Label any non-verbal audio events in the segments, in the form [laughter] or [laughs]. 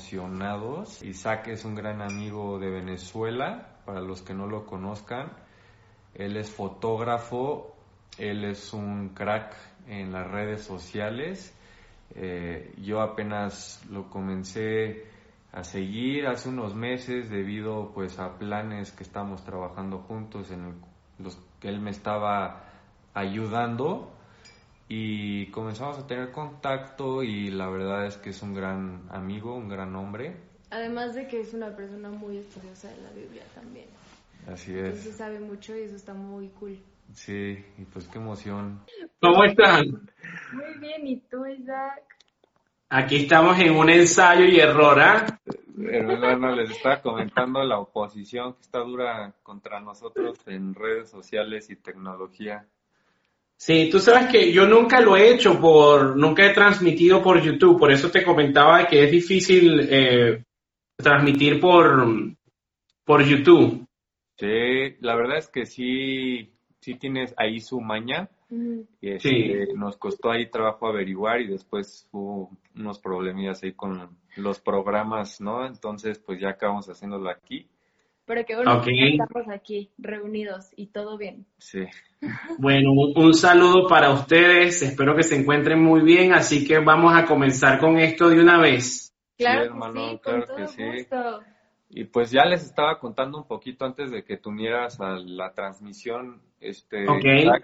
emocionados. Isaac es un gran amigo de Venezuela, para los que no lo conozcan. Él es fotógrafo, él es un crack en las redes sociales. Eh, yo apenas lo comencé a seguir hace unos meses debido pues a planes que estamos trabajando juntos en los que él me estaba ayudando y comenzamos a tener contacto y la verdad es que es un gran amigo, un gran hombre, Además de que es una persona muy estudiosa de la Biblia también. así Entonces es. sabe mucho y eso está muy cool. Sí, y pues qué emoción. ¿Cómo están? Muy bien, ¿y tú, Isaac? Aquí estamos en un ensayo y error, ¿ah? Hermano, les estaba comentando la oposición que está dura contra nosotros en redes sociales y tecnología. Sí, tú sabes que yo nunca lo he hecho por, nunca he transmitido por YouTube, por eso te comentaba que es difícil eh, transmitir por, por YouTube. Sí, la verdad es que sí, sí tienes ahí su maña. Y Sí. este, nos costó ahí trabajo averiguar y después hubo unos problemillas ahí con los programas, ¿no? Entonces, pues ya acabamos haciéndolo aquí. Pero que bueno, que estamos aquí, reunidos y todo bien. Sí. Bueno, un, saludo para ustedes, espero que se encuentren muy bien, así que vamos a comenzar con esto de una vez. Claro hermano, sí, claro con todo que sí. gusto. Y pues ya les estaba contando un poquito antes de que tú unieras a la transmisión, este,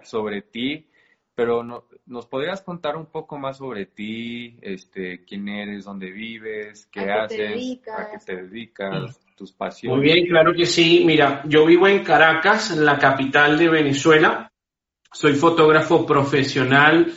sobre ti, pero no, ¿nos podrías contar un poco más sobre ti, este, quién eres, dónde vives, qué ¿A qué te haces, a qué te dedicas, Muy bien, claro que sí. Mira, yo vivo en Caracas, la capital de Venezuela. Soy fotógrafo profesional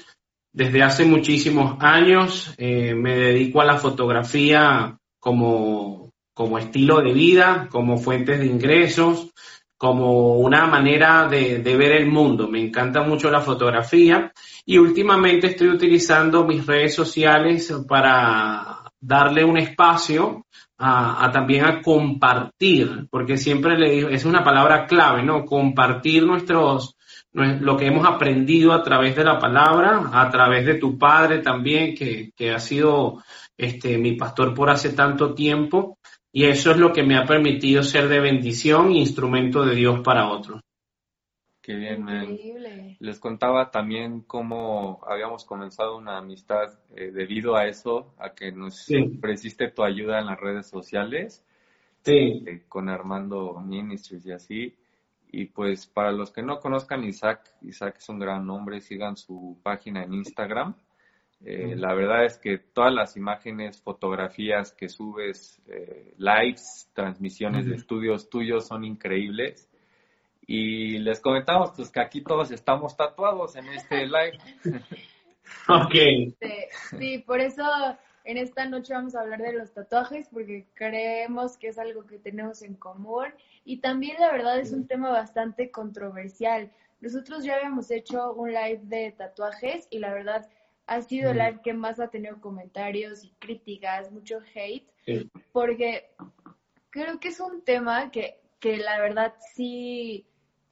desde hace muchísimos años. Eh, me dedico a la fotografía como, como estilo de vida, como fuentes de ingresos, como una manera de ver el mundo. Me encanta mucho la fotografía y últimamente estoy utilizando mis redes sociales para darle un espacio a, a también a compartir, porque siempre le digo, es una palabra clave, ¿no? Compartir nuestros, nue- lo que hemos aprendido a través de la palabra, a través de tu padre también, que, que ha sido este, mi pastor por hace tanto tiempo, y eso es lo que me ha permitido ser de bendición e instrumento de Dios para otros. Qué bien, man. Increíble. Les contaba también cómo habíamos comenzado una amistad eh, debido a eso, a que nos Sí. ofreciste tu ayuda en las redes sociales Sí, eh, con Armando Ministries y así. Y pues para los que no conozcan Isaac, Isaac es un gran hombre, sigan su página en Instagram. Eh. La verdad es que todas las imágenes, fotografías que subes, eh, lives, transmisiones de estudios tuyos son increíbles. Y les comentamos pues que aquí todos estamos tatuados en este live. [laughs] ok. Este, sí, por eso en esta noche vamos a hablar de los tatuajes porque creemos que es algo que tenemos en común y también la verdad es un tema bastante controversial. Nosotros ya habíamos hecho un live de tatuajes y la verdad ha sido el live que más ha tenido comentarios y críticas, mucho hate, Sí. porque creo que es un tema que, que la verdad sí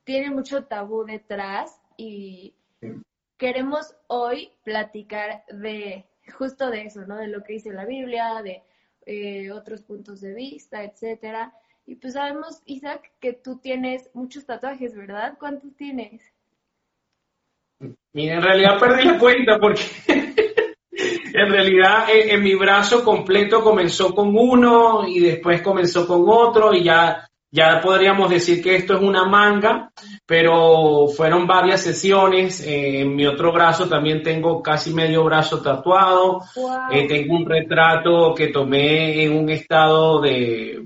tiene mucho tabú detrás y queremos hoy platicar de justo de eso, ¿no? De lo que dice la Biblia, de eh, otros puntos de vista, etcétera. Y pues sabemos, Isaac, que tú tienes muchos tatuajes, ¿verdad? ¿Cuántos tienes? Mira, en realidad perdí la cuenta porque [laughs] en realidad en, en mi brazo completo comenzó con uno y después comenzó con otro y ya, ya podríamos decir que esto es una manga, pero fueron varias sesiones. Eh, en mi otro brazo también tengo casi medio brazo tatuado. Wow. Eh, tengo un retrato que tomé en un estado de,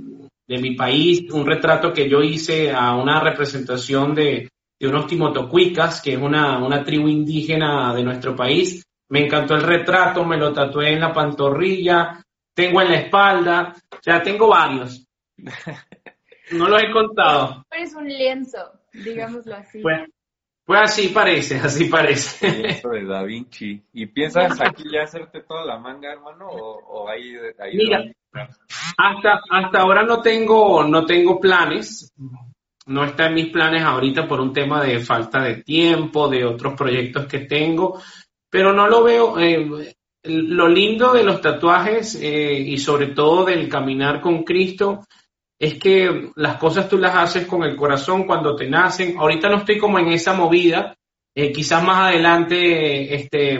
de mi país, un retrato que yo hice a una representación de, de unos timotocuicas, que es una, una tribu indígena de nuestro país. Me encantó el retrato, me lo tatué en la pantorrilla, tengo en la espalda, o sea, tengo varios. [laughs] No los he contado. Eres un lienzo, digámoslo así. Pues, pues así parece, así parece. Lienzo de Da Vinci. ¿Y piensas aquí ya hacerte toda la manga, hermano? ¿O, o ahí, ahí Mira. Hasta, hasta ahora no tengo, no tengo planes. No está en mis planes ahorita por un tema de falta de tiempo, de otros proyectos que tengo. pero no lo veo. Eh, lo lindo de los tatuajes eh, y sobre todo del caminar con Cristo es que las cosas tú las haces con el corazón cuando te nacen. Ahorita no estoy como en esa movida, eh, quizás más adelante este,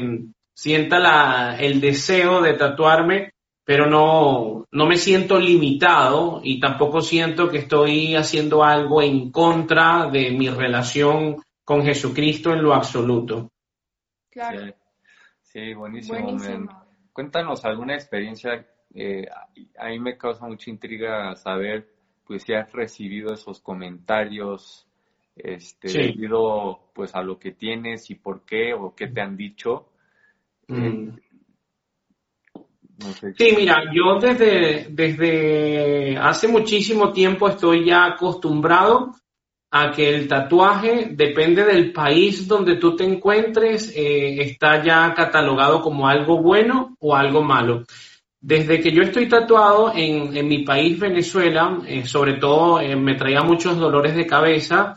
sienta la, el deseo de tatuarme, pero no, no me siento limitado y tampoco siento que estoy haciendo algo en contra de mi relación con Jesucristo en lo absoluto. Claro. Sí, buenísimo. Cuéntanos alguna experiencia. Eh, a mí me causa mucha intriga saber pues si has recibido esos comentarios este, debido pues a lo que tienes y por qué o qué te han dicho. Mm. Eh, sí, mira, yo desde, desde hace muchísimo tiempo estoy ya acostumbrado a que el tatuaje, depende del país donde tú te encuentres, eh, está ya catalogado como algo bueno o algo malo. Desde que yo estoy tatuado en, en mi país, Venezuela, eh, sobre todo eh, me traía muchos dolores de cabeza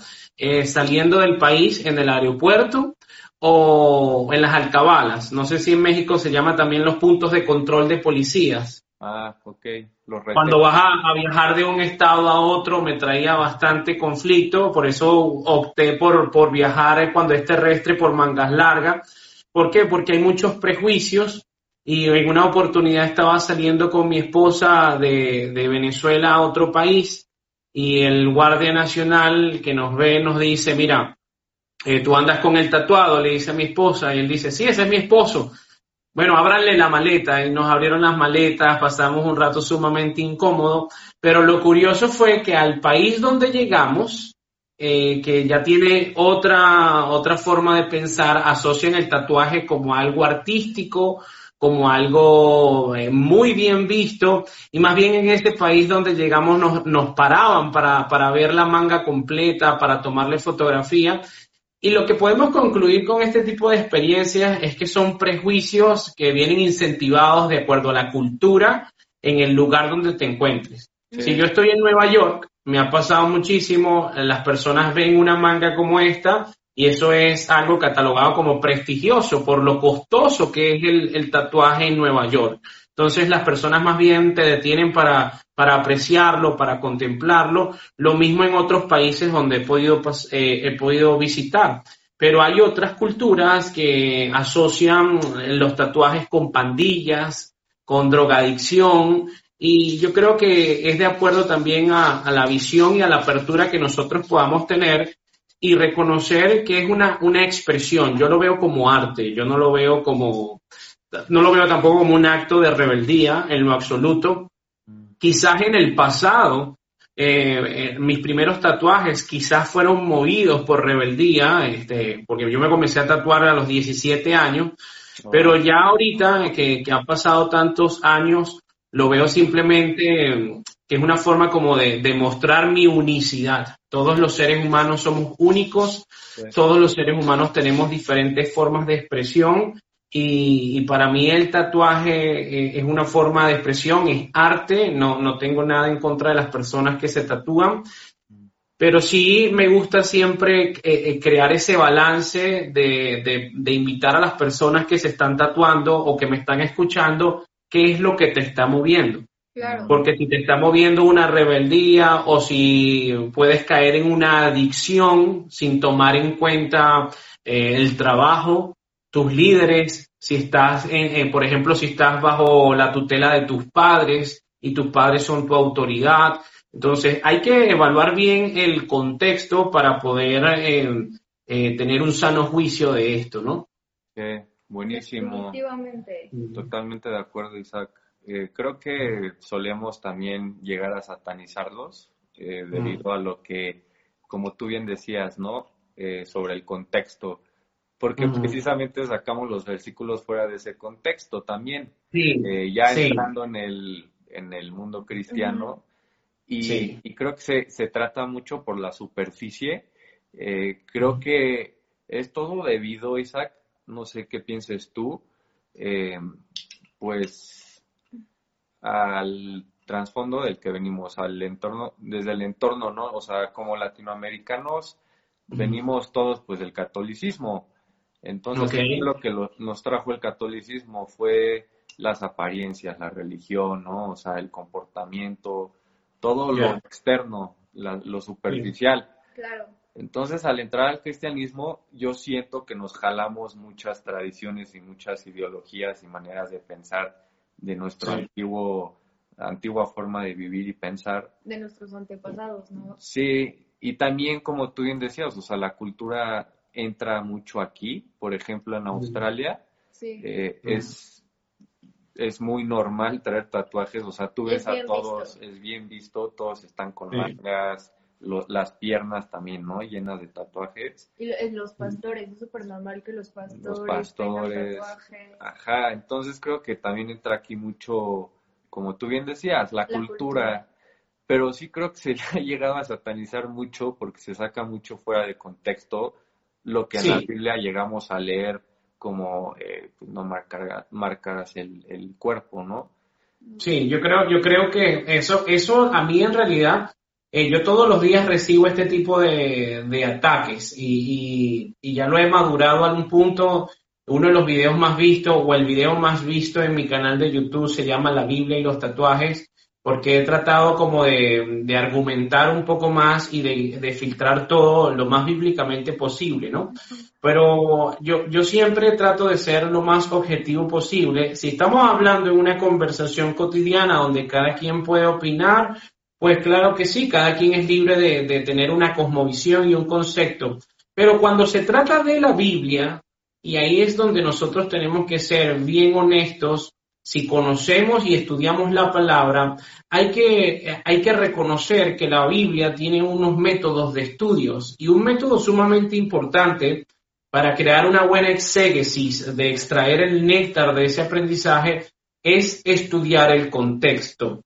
saliendo del país en el aeropuerto o en las alcabalas. No sé si en México se llama también los puntos de control de policías. Ah, ok. Cuando vas a, viajar de un estado a otro me traía bastante conflicto, por eso opté por, por viajar cuando es terrestre por mangas largas. ¿Por qué? Porque hay muchos prejuicios y en una oportunidad estaba saliendo con mi esposa de, Venezuela a otro país y el guardia nacional que nos ve nos dice, mira, eh, tú andas con el tatuado, le dice a mi esposa y él dice, sí, ese es mi esposo. Bueno, ábranle la maleta y nos abrieron las maletas, pasamos un rato sumamente incómodo, pero lo curioso fue que al país donde llegamos, eh, que ya tiene otra, otra forma de pensar, asocian el tatuaje como algo artístico, como algo eh, muy bien visto, y más bien en este país donde llegamos nos, nos paraban para, para ver la manga completa, para tomarle fotografía, y lo que podemos concluir con este tipo de experiencias es que son prejuicios que vienen incentivados de acuerdo a la cultura en el lugar donde te encuentres. Si yo estoy en Nueva York, me ha pasado muchísimo, las personas ven una manga como esta y eso es algo catalogado como prestigioso por lo costoso que es el, tatuaje en Nueva York. Entonces las personas más bien te detienen para, para apreciarlo, para contemplarlo. Lo mismo en otros países donde he podido, eh, he podido visitar. Pero hay otras culturas que asocian los tatuajes con pandillas, con drogadicción, y yo creo que es de acuerdo también a, la visión y a la apertura que nosotros podamos tener y reconocer que es una, una expresión. Yo lo veo como arte, yo no lo veo como, no lo veo tampoco como un acto de rebeldía en lo absoluto. Quizás en el pasado, eh, eh, mis primeros tatuajes quizás fueron movidos por rebeldía, este, porque yo me comencé a tatuar a los 17 años, pero ya ahorita que, que, han pasado tantos años, lo veo simplemente que es una forma como de demostrar mi unicidad. Todos los seres humanos somos únicos, todos los seres humanos tenemos diferentes formas de expresión y, para mí el tatuaje eh, es una forma de expresión, es arte, no, no tengo nada en contra de las personas que se tatúan, pero sí me gusta siempre eh, eh, crear ese balance de, de, invitar a las personas que se están tatuando o que me están escuchando, qué es lo que te está moviendo. Porque si te está moviendo una rebeldía o si puedes caer en una adicción sin tomar en cuenta el trabajo tus líderes, si estás, en, por ejemplo, si estás bajo la tutela de tus padres y tus padres son tu autoridad. Entonces, hay que evaluar bien el contexto para poder eh, eh, tener un sano juicio de esto, ¿no? buenísimo. Totalmente de acuerdo, Isaac. Eh, creo que solemos también llegar a satanizarlos debido a lo que, como tú bien decías, ¿no? sobre el contexto. Porque precisamente sacamos los versículos fuera de ese contexto también, eh, ya entrando en el, en el mundo cristiano, y, creo que se, se, trata mucho por la superficie, eh, creo que es todo debido, Isaac, no sé qué pienses tú, eh, pues al trasfondo del que venimos, al entorno, desde el entorno, ¿no? O sea, como latinoamericanos venimos todos pues del catolicismo, Entonces, lo que nos trajo el catolicismo fue las apariencias, la religión, ¿no? O sea, el comportamiento, todo lo externo, lo superficial. Claro. Entonces, al entrar al cristianismo, yo siento que nos jalamos muchas tradiciones y muchas ideologías y maneras de pensar de nuestro antiguo antigua forma de vivir y pensar. De nuestros antepasados, ¿no? Sí, y también como tú bien decías, o sea, la cultura entra mucho aquí, por ejemplo, en Australia, eh, es, es muy normal traer tatuajes, o sea, tú ves a todos, es bien visto, todos están con mangas, las piernas también, ¿no? Llenas de tatuajes. Y los pastores, es súper normal que los pastores, los pastores Ajá, entonces creo que también entra aquí mucho, como tú bien decías, la, cultura, Pero sí creo que se [laughs] ha llegado a satanizar mucho porque se saca mucho fuera de contexto lo que en la Biblia llegamos a leer como eh, pues, no marcar, marcas el, el cuerpo, ¿no? Sí, yo creo, yo creo que eso, eso a mí en realidad eh, yo todos los días recibo este tipo de, ataques y, ya lo he madurado a un punto. Uno de los videos más vistos o el video más visto en mi canal de YouTube se llama La Biblia y los tatuajes porque he tratado como de, argumentar un poco más y de, filtrar todo lo más bíblicamente posible, ¿no? Pero yo, yo siempre trato de ser lo más objetivo posible. Si estamos hablando en una conversación cotidiana donde cada quien puede opinar, pues claro que sí, cada quien es libre de, tener una cosmovisión y un concepto. Pero cuando se trata de la Biblia, y ahí es donde nosotros tenemos que ser bien honestos, si conocemos y estudiamos la palabra, hay que, hay que reconocer que la Biblia tiene unos métodos de estudios y un método sumamente importante para crear una buena exégesis, de extraer el néctar de ese aprendizaje, es estudiar el contexto.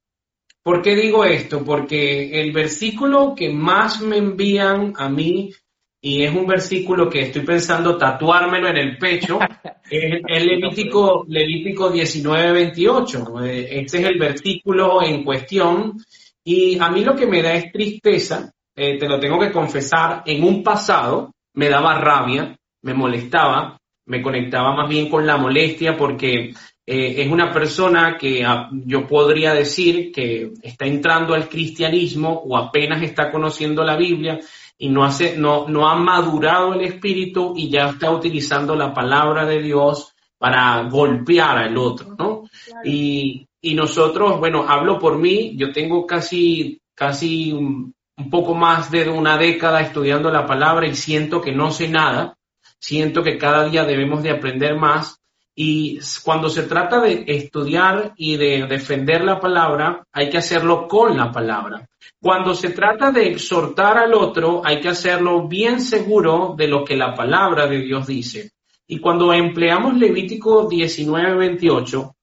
¿Por qué digo esto? Porque el versículo que más me envían a mí, y es un versículo que estoy pensando tatuármelo en el pecho, [laughs] es el Levítico, Levítico 19, 28. Este es el versículo en cuestión. Y a mí lo que me da es tristeza, eh, te lo tengo que confesar, en un pasado me daba rabia, me molestaba, me conectaba más bien con la molestia porque eh, es una persona que ah, yo podría decir que está entrando al cristianismo o apenas está conociendo la Biblia y no, hace, no, no ha madurado el espíritu y ya está utilizando la palabra de Dios para golpear al otro, ¿no? Y, y, nosotros, bueno, hablo por mí, yo tengo casi, casi un, un poco más de una década estudiando la palabra y siento que no sé nada, siento que cada día debemos de aprender más y cuando se trata de estudiar y de defender la palabra, hay que hacerlo con la palabra. Cuando se trata de exhortar al otro, hay que hacerlo bien seguro de lo que la palabra de Dios dice. Y cuando empleamos Levítico 19, 28,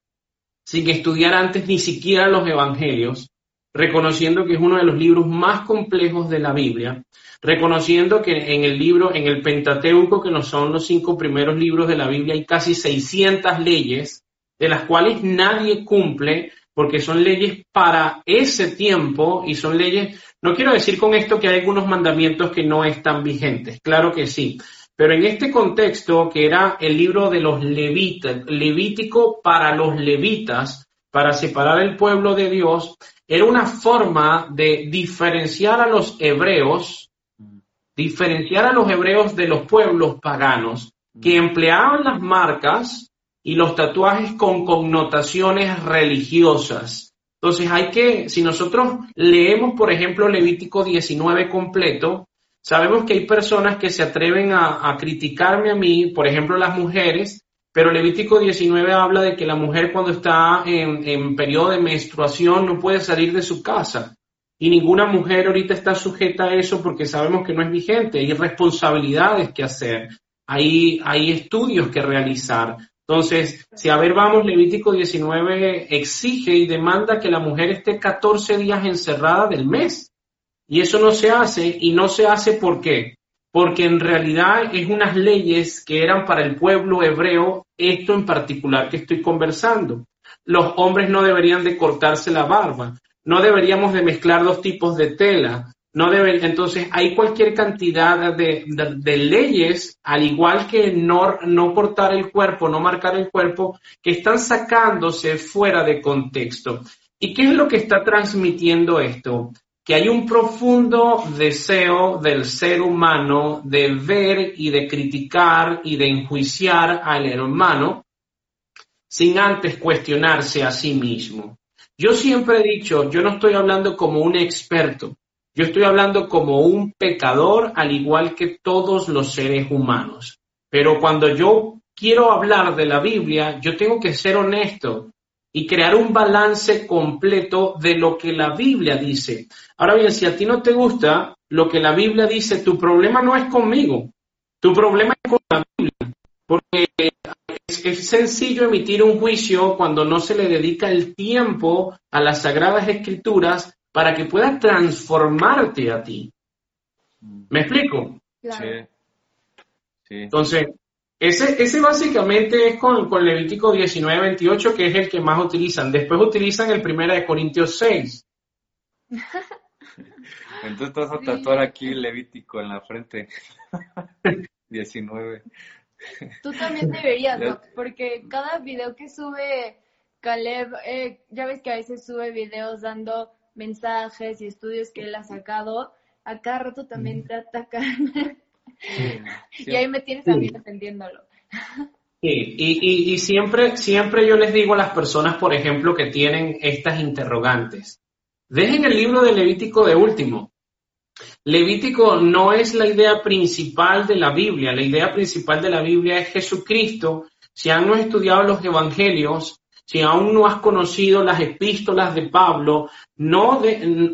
sin estudiar antes ni siquiera los evangelios, reconociendo que es uno de los libros más complejos de la Biblia, reconociendo que en el libro, en el Pentateuco, que no son los cinco primeros libros de la Biblia, hay casi 600 leyes, de las cuales nadie cumple, porque son leyes para ese tiempo y son leyes, no quiero decir con esto que hay algunos mandamientos que no están vigentes, claro que sí, pero en este contexto, que era el libro de los levitas, levítico para los levitas, para separar el pueblo de Dios, era una forma de diferenciar a los hebreos, diferenciar a los hebreos de los pueblos paganos que empleaban las marcas y los tatuajes con connotaciones religiosas. Entonces hay que, si nosotros leemos, por ejemplo, Levítico 19 completo, sabemos que hay personas que se atreven a, a criticarme a mí, por ejemplo, las mujeres, pero Levítico 19 habla de que la mujer cuando está en, periodo de menstruación no puede salir de su casa. Y ninguna mujer ahorita está sujeta a eso porque sabemos que no es vigente. Hay responsabilidades que hacer. Hay, hay estudios que realizar. Entonces, si a ver vamos, Levítico 19 exige y demanda que la mujer esté 14 días encerrada del mes. Y eso no se hace. Y no se hace ¿por qué? Porque en realidad es unas leyes que eran para el pueblo hebreo, esto en particular que estoy conversando. Los hombres no deberían de cortarse la barba, no deberíamos de mezclar dos tipos de tela, no deben, entonces hay cualquier cantidad de, leyes, al igual que no, no cortar el cuerpo, no marcar el cuerpo, que están sacándose fuera de contexto. ¿Y qué es lo que está transmitiendo esto? Que hay un profundo deseo del ser humano de ver y de criticar y de enjuiciar al hermano sin antes cuestionarse a sí mismo. Yo siempre he dicho, yo no estoy hablando como un experto, yo estoy hablando como un pecador al igual que todos los seres humanos. Pero cuando yo quiero hablar de la Biblia, yo tengo que ser honesto y crear un balance completo de lo que la Biblia dice. Ahora bien, si a ti no te gusta lo que la Biblia dice, tu problema no es conmigo, tu problema es con la Biblia. Porque es, sencillo emitir un juicio cuando no se le dedica el tiempo a las sagradas escrituras para que pueda transformarte a ti. ¿Me explico? Sí. Entonces, ese, ese básicamente es con, con Levítico 19, 28, que es el que más utilizan. Después utilizan el primero de Corintios 6. [laughs] Entonces te vas a tatuar aquí Levítico en la frente. [laughs] 19. Tú también deberías, [laughs] ¿no? Porque cada video que sube Caleb, eh, ya ves que a veces sube videos dando mensajes y estudios que él ha sacado, a cada rato también te atacan. [laughs] y ahí me tienes a mí defendiéndolo. Sí, y, y, siempre, siempre yo les digo a las personas, por ejemplo, que tienen estas interrogantes, dejen el libro de Levítico de último. Levítico no es la idea principal de la Biblia, la idea principal de la Biblia es Jesucristo. Si han estudiado los evangelios, si aún no has conocido las epístolas de Pablo, no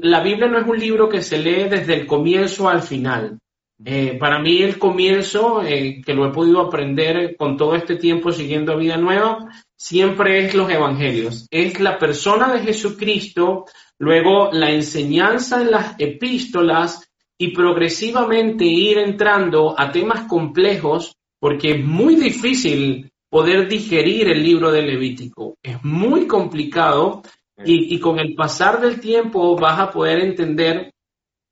la Biblia no es un libro que se lee desde el comienzo al final. Eh, para mí el comienzo, eh, que lo he podido aprender con todo este tiempo siguiendo Vida Nueva, siempre es los evangelios. Es la persona de Jesucristo, luego la enseñanza en las epístolas y progresivamente ir entrando a temas complejos, porque es muy difícil poder digerir el libro de Levítico. Es muy complicado y, con el pasar del tiempo vas a poder entender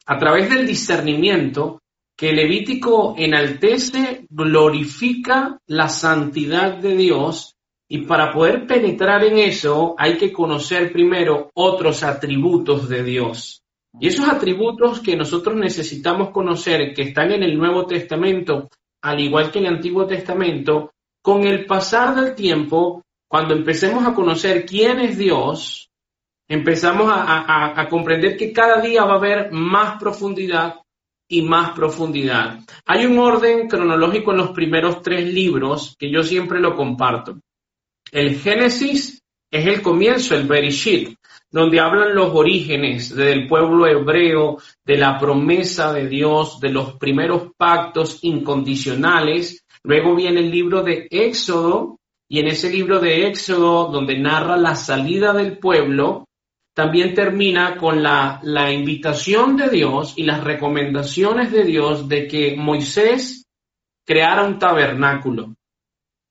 a través del discernimiento que Levítico enaltece, glorifica la santidad de Dios y para poder penetrar en eso hay que conocer primero otros atributos de Dios. Y esos atributos que nosotros necesitamos conocer, que están en el Nuevo Testamento, al igual que en el Antiguo Testamento, con el pasar del tiempo, cuando empecemos a conocer quién es Dios, empezamos a, comprender que cada día va a haber más profundidad y más profundidad. Hay un orden cronológico en los primeros tres libros que yo siempre lo comparto. El Génesis es el comienzo, el Bereshit, donde hablan los orígenes del pueblo hebreo, de la promesa de Dios, de los primeros pactos incondicionales Luego viene el libro de Éxodo, y en ese libro de Éxodo, donde narra la salida del pueblo, también termina con la, invitación de Dios y las recomendaciones de Dios de que Moisés creara un tabernáculo.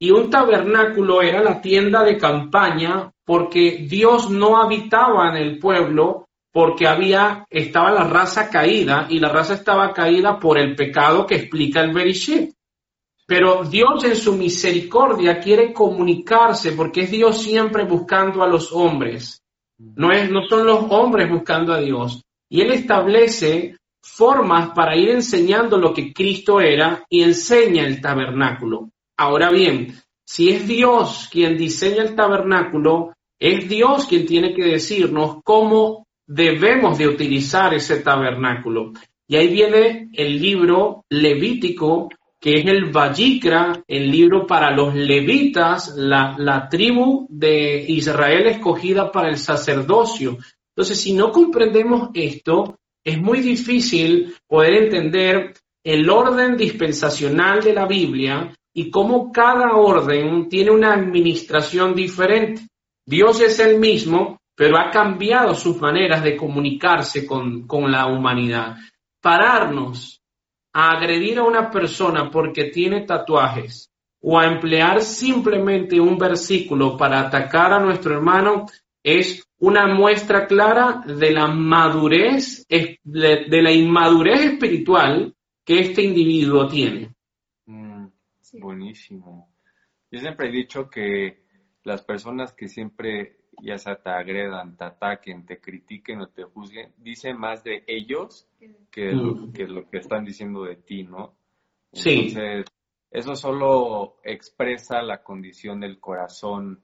Y un tabernáculo era la tienda de campaña porque Dios no habitaba en el pueblo porque había, estaba la raza caída y la raza estaba caída por el pecado que explica el Berishit. Pero Dios en su misericordia quiere comunicarse porque es Dios siempre buscando a los hombres. No, es, no son los hombres buscando a Dios. Y Él establece formas para ir enseñando lo que Cristo era y enseña el tabernáculo. Ahora bien, si es Dios quien diseña el tabernáculo, es Dios quien tiene que decirnos cómo debemos de utilizar ese tabernáculo. Y ahí viene el libro Levítico que es el Vallicra, el libro para los levitas, la, la tribu de Israel escogida para el sacerdocio. Entonces, si no comprendemos esto, es muy difícil poder entender el orden dispensacional de la Biblia y cómo cada orden tiene una administración diferente. Dios es el mismo, pero ha cambiado sus maneras de comunicarse con, con la humanidad. Pararnos a agredir a una persona porque tiene tatuajes o a emplear simplemente un versículo para atacar a nuestro hermano es una muestra clara de la madurez, de, la inmadurez espiritual que este individuo tiene. Mm, buenísimo. Yo siempre he dicho que las personas que siempre ya sea te agredan, te ataquen, te critiquen o te juzguen, dicen más de ellos que, lo, mm. que lo que están diciendo de ti, ¿no? Entonces, eso solo expresa la condición del corazón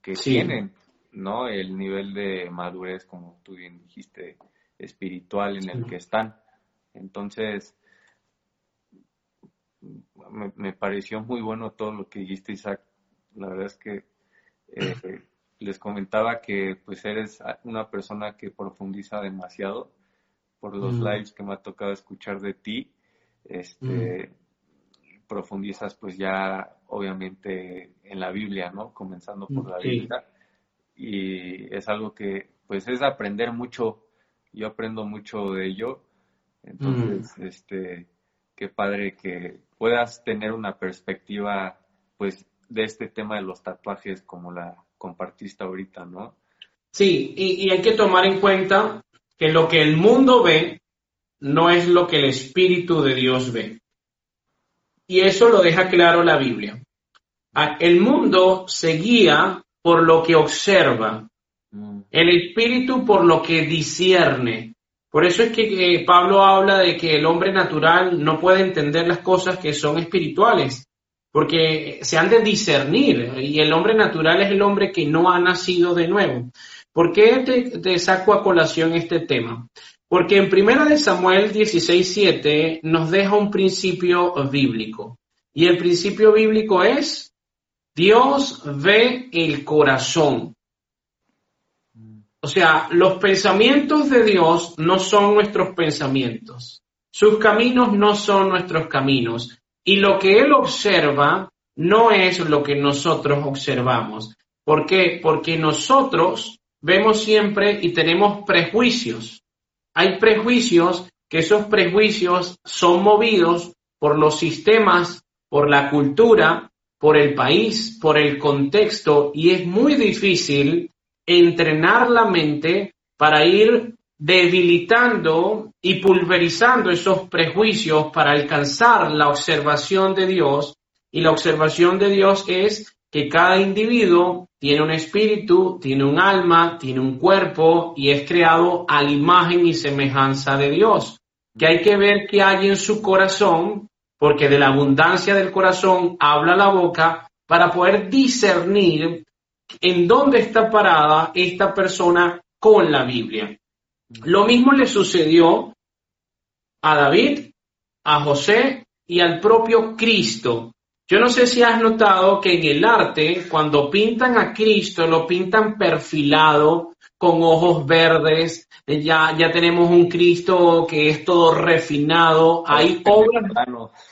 que tienen, ¿no? El nivel de madurez, como tú bien dijiste, espiritual en el que están. Entonces, me, pareció muy bueno todo lo que dijiste, Isaac. La verdad es que eh, les comentaba que pues eres una persona que profundiza demasiado por los mm. lives que me ha tocado escuchar de ti. Este, mm. profundizas pues ya obviamente en la Biblia, ¿no? Comenzando por la Biblia. Y es algo que pues es aprender mucho. Yo aprendo mucho de ello. Entonces, mm. este, qué padre que puedas tener una perspectiva pues de este tema de los tatuajes como la compartiste ahorita, ¿no? Sí, y, hay que tomar en cuenta que lo que el mundo ve no es lo que el Espíritu de Dios ve. Y eso lo deja claro la Biblia. El mundo se guía por lo que observa, mm. el Espíritu por lo que discierne. Por eso es que Pablo habla de que el hombre natural no puede entender las cosas que son espirituales, porque se han de discernir y el hombre natural es el hombre que no ha nacido de nuevo. ¿Por qué te, saco a colación este tema? Porque en primera de Samuel 16:7 nos deja un principio bíblico y el principio bíblico es Dios ve el corazón. O sea, los pensamientos de Dios no son nuestros pensamientos. Sus caminos no son nuestros caminos. Y lo que él observa no es lo que nosotros observamos. ¿Por qué? Porque nosotros vemos siempre y tenemos prejuicios. Hay prejuicios que esos prejuicios son movidos por los sistemas, por la cultura, por el país, por el contexto y es muy difícil entrenar la mente para ir debilitando y pulverizando esos prejuicios para alcanzar la observación de Dios. Y la observación de Dios es que cada individuo tiene un espíritu, tiene un alma, tiene un cuerpo y es creado a la imagen y semejanza de Dios. Que hay que ver qué hay en su corazón, porque de la abundancia del corazón habla la boca para poder discernir en dónde está parada esta persona con la Biblia. Lo mismo le sucedió a David, a José y al propio Cristo. Yo no sé si has notado que en el arte, cuando pintan a Cristo, lo pintan perfilado, con ojos verdes, ya, ya tenemos un Cristo que es todo refinado. Hay [laughs] obras,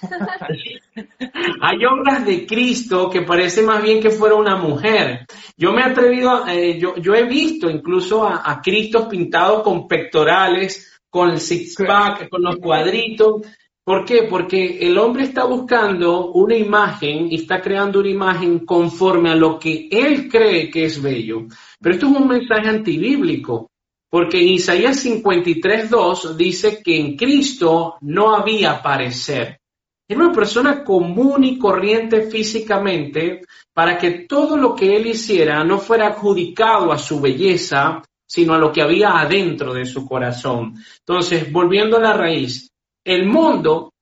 [laughs] hay obras de Cristo que parece más bien que fuera una mujer. Yo me he atrevido, eh, yo, yo he visto incluso a, a Cristos pintados con pectorales, con el six-pack, con los cuadritos. ¿Por qué? Porque el hombre está buscando una imagen y está creando una imagen conforme a lo que él cree que es bello. Pero esto es un mensaje antibíblico, porque en Isaías 53.2 dice que en Cristo no había parecer. Era una persona común y corriente físicamente para que todo lo que él hiciera no fuera adjudicado a su belleza, sino a lo que había adentro de su corazón. Entonces, volviendo a la raíz, el mundo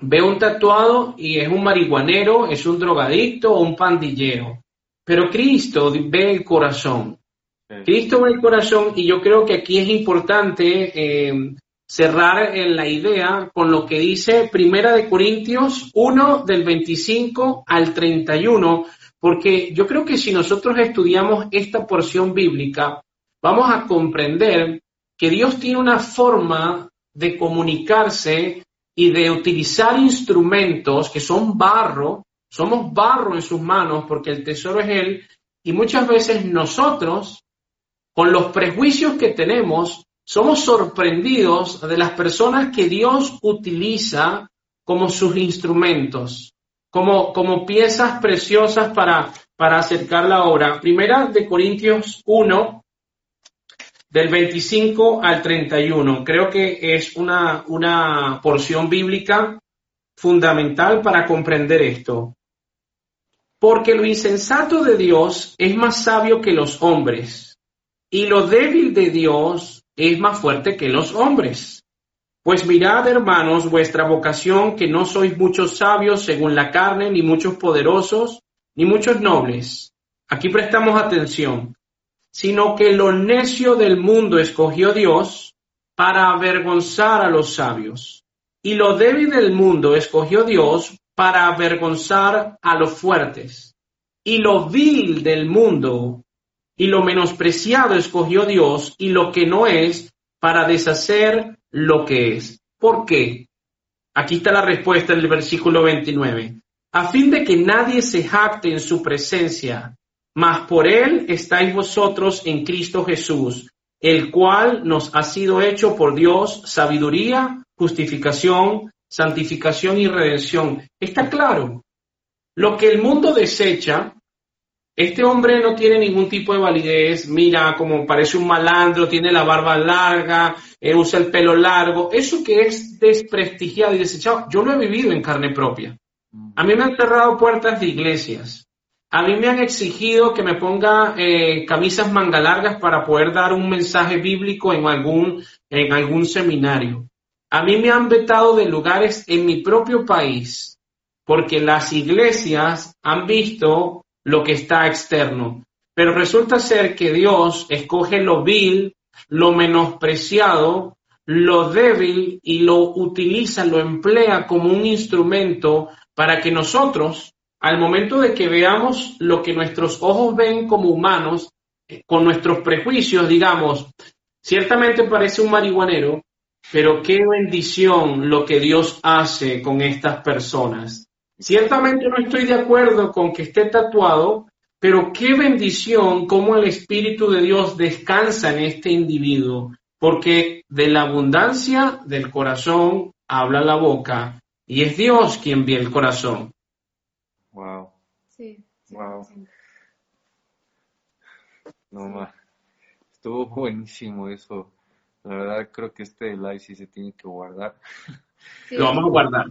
ve un tatuado y es un marihuanero, es un drogadicto o un pandillero. Pero Cristo ve el corazón. Cristo ve el corazón y yo creo que aquí es importante eh, cerrar en la idea con lo que dice Primera de Corintios 1 del 25 al 31, porque yo creo que si nosotros estudiamos esta porción bíblica, vamos a comprender que Dios tiene una forma de comunicarse y de utilizar instrumentos que son barro, somos barro en sus manos porque el tesoro es Él, y muchas veces nosotros, con los prejuicios que tenemos, somos sorprendidos de las personas que Dios utiliza como sus instrumentos, como, como piezas preciosas para, para acercar la obra. Primera de Corintios 1, del 25 al 31. Creo que es una, una porción bíblica fundamental para comprender esto. Porque lo insensato de Dios es más sabio que los hombres, y lo débil de Dios es más fuerte que los hombres. Pues mirad, hermanos, vuestra vocación, que no sois muchos sabios según la carne, ni muchos poderosos, ni muchos nobles. Aquí prestamos atención, sino que lo necio del mundo escogió Dios para avergonzar a los sabios, y lo débil del mundo escogió Dios para avergonzar a los fuertes, y lo vil del mundo y lo menospreciado escogió Dios, y lo que no es para deshacer lo que es. ¿Por qué? Aquí está la respuesta en el versículo 29. A fin de que nadie se jacte en su presencia, mas por él estáis vosotros en Cristo Jesús, el cual nos ha sido hecho por Dios sabiduría, justificación, santificación y redención. Está claro. Lo que el mundo desecha, este hombre no tiene ningún tipo de validez, mira como parece un malandro, tiene la barba larga, eh, usa el pelo largo, eso que es desprestigiado y desechado, yo lo he vivido en carne propia. A mí me han cerrado puertas de iglesias, a mí me han exigido que me ponga eh, camisas manga largas para poder dar un mensaje bíblico en algún, en algún seminario. A mí me han vetado de lugares en mi propio país porque las iglesias han visto lo que está externo. Pero resulta ser que Dios escoge lo vil, lo menospreciado, lo débil y lo utiliza, lo emplea como un instrumento para que nosotros, al momento de que veamos lo que nuestros ojos ven como humanos, eh, con nuestros prejuicios, digamos, ciertamente parece un marihuanero, pero qué bendición lo que Dios hace con estas personas. Ciertamente no estoy de acuerdo con que esté tatuado, pero qué bendición cómo el Espíritu de Dios descansa en este individuo, porque de la abundancia del corazón habla la boca y es Dios quien ve el corazón. Wow. No más. Estuvo buenísimo eso. La verdad creo que este live sí se tiene que guardar. Lo vamos a guardar.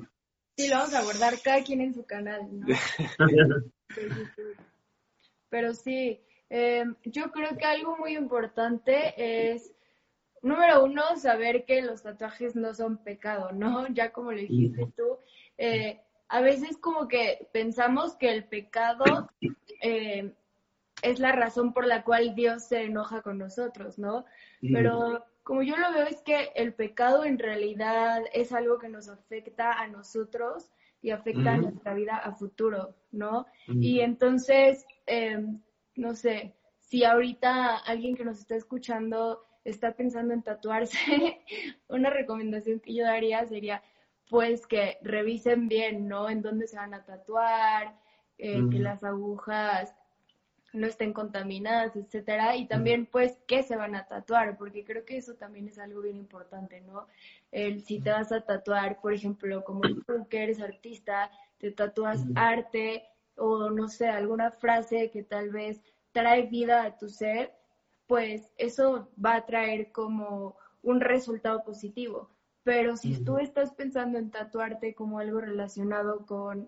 Sí, lo vamos a abordar cada quien en su canal, ¿no? [laughs] Pero sí, em, yo creo que algo muy importante es, número uno, saber que los tatuajes no son pecado, ¿no? Ya como le dijiste tú, eh, a veces como que pensamos que el pecado eh, es la razón por la cual Dios se enoja con nosotros, ¿no? Pero como yo lo veo es que el pecado en realidad es algo que nos afecta a nosotros y afecta a nuestra vida a futuro, ¿no? Y entonces, em, no sé, si ahorita alguien que nos está escuchando está pensando en tatuarse, [laughs] una recomendación que yo daría sería pues que revisen bien, ¿no? En dónde se van a tatuar, eh, que las agujas no estén contaminadas, etcétera, y también pues qué se van a tatuar, porque creo que eso también es algo bien importante, ¿no? El si te vas a tatuar, por ejemplo, como tú que eres artista, te tatúas arte o no sé, alguna frase que tal vez trae vida a tu ser, pues eso va a traer como un resultado positivo. Pero si tú estás pensando en tatuarte como algo relacionado con,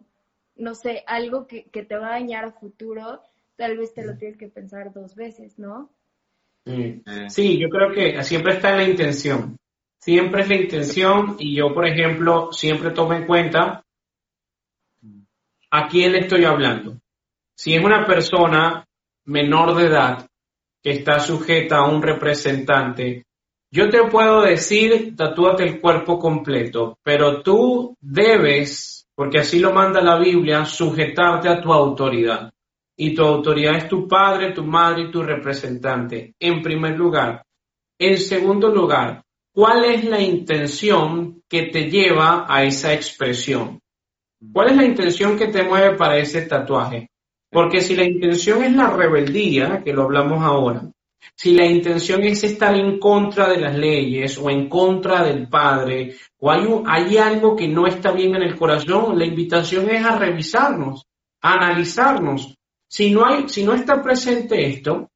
no sé, algo que, que te va a dañar a futuro, tal vez te lo tienes que pensar dos veces, ¿no? Sí, yo creo que siempre está en la intención. Siempre es la intención y yo, por ejemplo, siempre tomo en cuenta a quién le estoy hablando. Si es una persona menor de edad que está sujeta a un representante, yo te puedo decir, tatúate el cuerpo completo, pero tú debes, porque así lo manda la Biblia, sujetarte a tu autoridad y tu autoridad es tu padre, tu madre y tu representante, en primer lugar. En segundo lugar, ¿cuál es la intención que te lleva a esa expresión? ¿Cuál es la intención que te mueve para ese tatuaje? Porque si la intención es la rebeldía, que lo hablamos ahora, si la intención es estar en contra de las leyes o en contra del Padre, o hay, algo que no está bien en el corazón, la invitación es a revisarnos, a analizarnos, si no, está presente esto,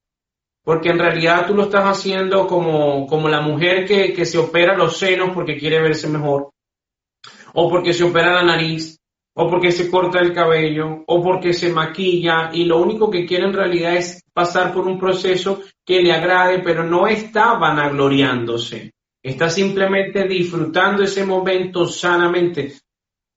porque en realidad tú lo estás haciendo como, como la mujer que, que se opera los senos porque quiere verse mejor, o porque se opera la nariz, o porque se corta el cabello, o porque se maquilla, y lo único que quiere en realidad es pasar por un proceso que le agrade, pero no está vanagloriándose, está simplemente disfrutando ese momento sanamente.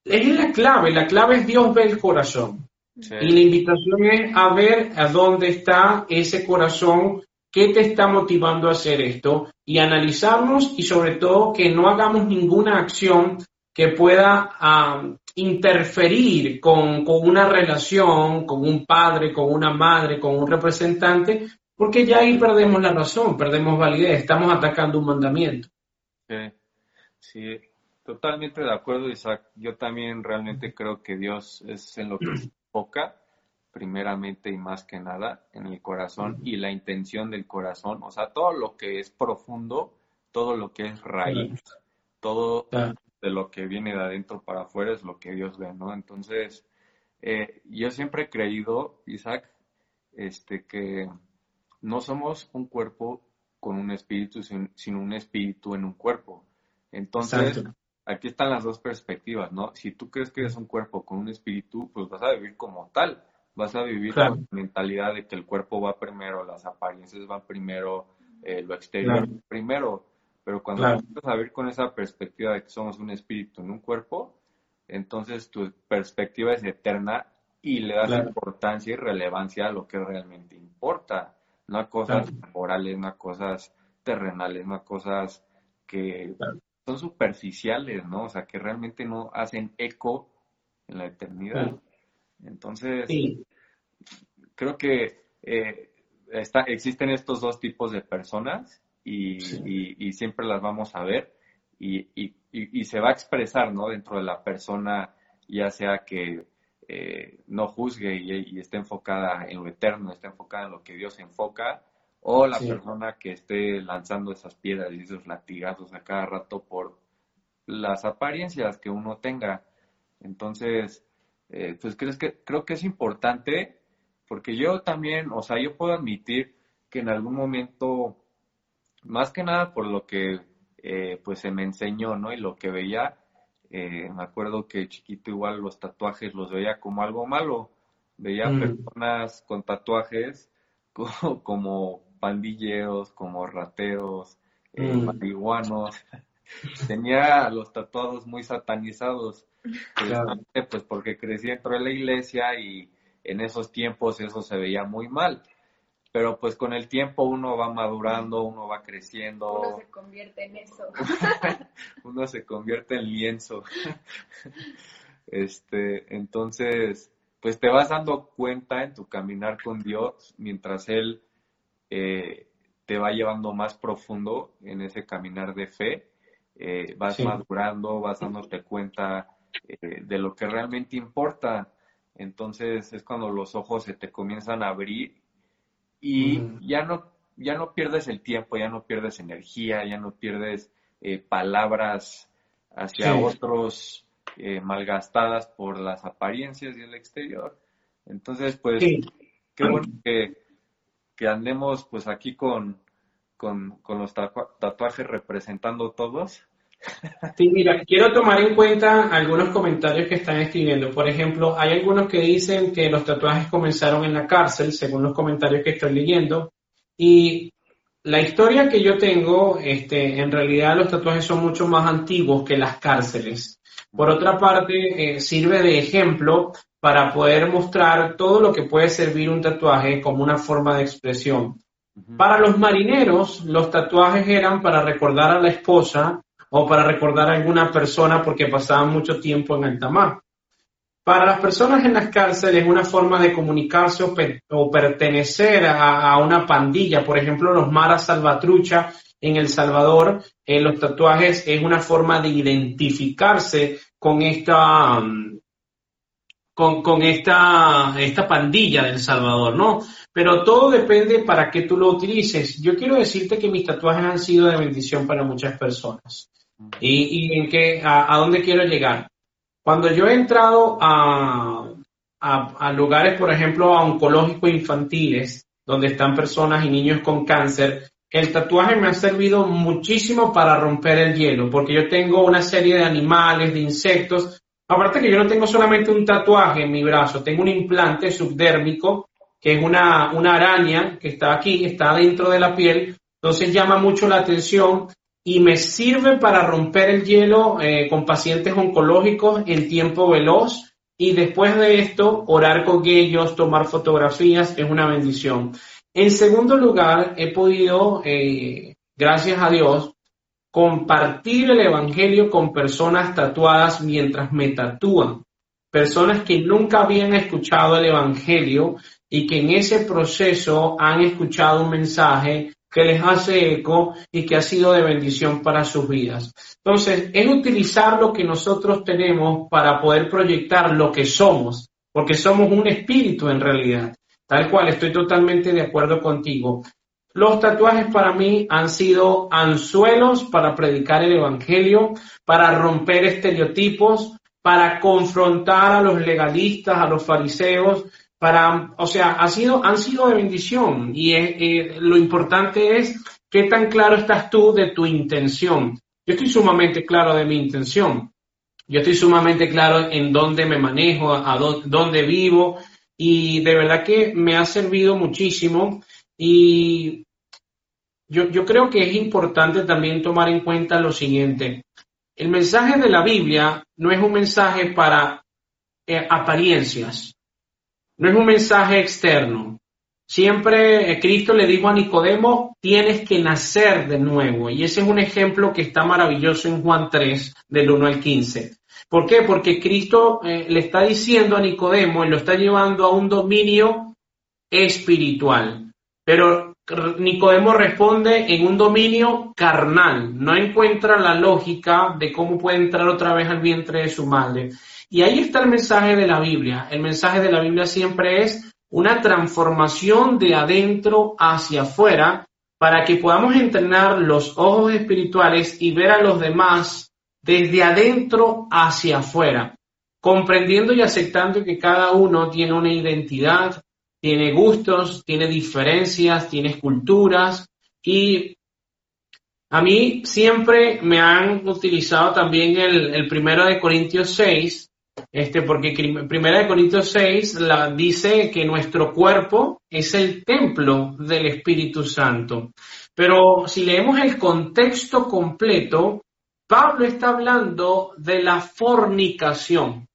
Es la clave, la clave es Dios ve el corazón. Y la invitación es a ver a dónde está ese corazón, qué te está motivando a hacer esto y analizarnos y sobre todo que no hagamos ninguna acción que pueda interferir con, con, una relación, con un padre, con una madre, con un representante, porque ya ahí perdemos la razón, perdemos validez, estamos atacando un mandamiento. Sí, sí, totalmente de acuerdo, Isaac. Yo también realmente creo que Dios es en lo que se [clears throat] enfoca, primeramente y más que nada, en el corazón y la intención del corazón, o sea, todo lo que es profundo, todo lo que es raíz, todo de lo que viene de adentro para afuera es lo que Dios ve, ¿no? Entonces, eh, yo siempre he creído, Isaac, este, que no somos un cuerpo con un espíritu, sino un espíritu en un cuerpo. Entonces, aquí están las dos perspectivas, ¿no? Si tú crees que eres un cuerpo con un espíritu, pues vas a vivir como tal. Vas a vivir con la mentalidad de que el cuerpo va primero, las apariencias van primero, eh, lo exterior primero. Pero cuando claro. empiezas a vivir con esa perspectiva de que somos un espíritu en un cuerpo, entonces tu perspectiva es eterna y le das importancia y relevancia a lo que realmente importa, no a cosas morales, no a cosas terrenales, no a cosas que son superficiales, ¿no? O sea, que realmente no hacen eco en la eternidad. Entonces, creo que eh, está, existen estos dos tipos de personas y, siempre las vamos a ver y, y, se va a expresar, ¿no? Dentro de la persona, ya sea que eh, no juzgue y, esté enfocada en lo eterno, esté enfocada en lo que Dios enfoca, o la persona que esté lanzando esas piedras y esos latigazos a cada rato por las apariencias que uno tenga. Entonces, eh, pues creo que, creo que es importante, porque yo también, o sea, yo puedo admitir que en algún momento, más que nada por lo que eh, pues se me enseñó, ¿no? Y lo que veía, eh, me acuerdo que chiquito igual los tatuajes los veía como algo malo. Veía mm. personas con tatuajes [laughs] como, pandilleros, como rateros, eh, mm. marihuanos. [laughs] Tenía los tatuados muy satanizados, pues porque crecí dentro de la iglesia y en esos tiempos eso se veía muy mal. Pero pues con el tiempo uno va madurando, uno va creciendo. Uno se convierte en eso. [laughs] uno se convierte en lienzo. [laughs] este, entonces, pues te vas dando cuenta en tu caminar con Dios mientras Él eh, te va llevando más profundo en ese caminar de fe. Eh, vas madurando, vas dándote cuenta eh, de lo que realmente importa. Entonces es cuando los ojos se te comienzan a abrir y ya no ya no pierdes el tiempo, ya no pierdes energía, ya no pierdes palabras hacia otros eh, malgastadas por las apariencias y el exterior. Entonces, pues, qué bueno que, que, andemos pues aquí con, con, los tatuajes representando todos. Sí, mira, quiero tomar en cuenta algunos comentarios que están escribiendo. Por ejemplo, hay algunos que dicen que los tatuajes comenzaron en la cárcel, según los comentarios que estoy leyendo. Y la historia que yo tengo, este, en realidad los tatuajes son mucho más antiguos que las cárceles. Por otra parte, eh, sirve de ejemplo para poder mostrar todo lo que puede servir un tatuaje como una forma de expresión. Para los marineros, los tatuajes eran para recordar a la esposa o para recordar a alguna persona porque pasaban mucho tiempo en alta mar. Para las personas en las cárceles, una forma de comunicarse o, pertenecer a, una pandilla, por ejemplo, los maras salvatrucha en El Salvador, en los tatuajes es una forma de identificarse con esta, mm, con, con esta, esta pandilla de El Salvador, ¿no? Pero todo depende para qué tú lo utilices. Yo quiero decirte que mis tatuajes han sido de bendición para muchas personas. ¿Y, en qué, a, dónde quiero llegar? Cuando yo he entrado a, a, a lugares, por ejemplo, a oncológicos infantiles, donde están personas y niños con cáncer, el tatuaje me ha servido muchísimo para romper el hielo, porque yo tengo una serie de animales, de insectos. Aparte que yo no tengo solamente un tatuaje en mi brazo, tengo un implante subdérmico, que es una, una araña que está aquí, está dentro de la piel, entonces llama mucho la atención y me sirve para romper el hielo eh, con pacientes oncológicos en tiempo veloz y después de esto orar con ellos, tomar fotografías, es una bendición. En segundo lugar, he podido, eh, gracias a Dios, compartir el Evangelio con personas tatuadas mientras me tatúan. Personas que nunca habían escuchado el Evangelio y que en ese proceso han escuchado un mensaje que les hace eco y que ha sido de bendición para sus vidas. Entonces, es utilizar lo que nosotros tenemos para poder proyectar lo que somos, porque somos un espíritu en realidad. Tal cual, estoy totalmente de acuerdo contigo. Los tatuajes para mí han sido anzuelos para predicar el Evangelio, para romper estereotipos, para confrontar a los legalistas, a los fariseos, para, o sea, han sido de bendición y eh, lo importante es qué tan claro estás tú de tu intención. Yo estoy sumamente claro de mi intención. Yo estoy sumamente claro en dónde me manejo, a dónde vivo, y de verdad que me ha servido muchísimo y yo, yo creo que es importante también tomar en cuenta lo siguiente. El mensaje de la Biblia no es un mensaje para eh, apariencias, no es un mensaje externo. Siempre eh, Cristo le dijo a Nicodemo, tienes que nacer de nuevo. Y ese es un ejemplo que está maravilloso en Juan 3, del 1 al 15. ¿Por qué? Porque Cristo eh, le está diciendo a Nicodemo y lo está llevando a un dominio espiritual. Pero Nicodemo responde en un dominio carnal, no encuentra la lógica de cómo puede entrar otra vez al vientre de su madre. Y ahí está el mensaje de la Biblia. El mensaje de la Biblia siempre es una transformación de adentro hacia afuera para que podamos entrenar los ojos espirituales y ver a los demás desde adentro hacia afuera, comprendiendo y aceptando que cada uno tiene una identidad, tiene gustos, tiene diferencias, tiene culturas y a mí siempre me han utilizado también el, primero de Corintios 6, este, porque primero de Corintios 6 la, dice que nuestro cuerpo es el templo del Espíritu Santo. Pero si leemos el contexto completo, Pablo está hablando de la fornicación,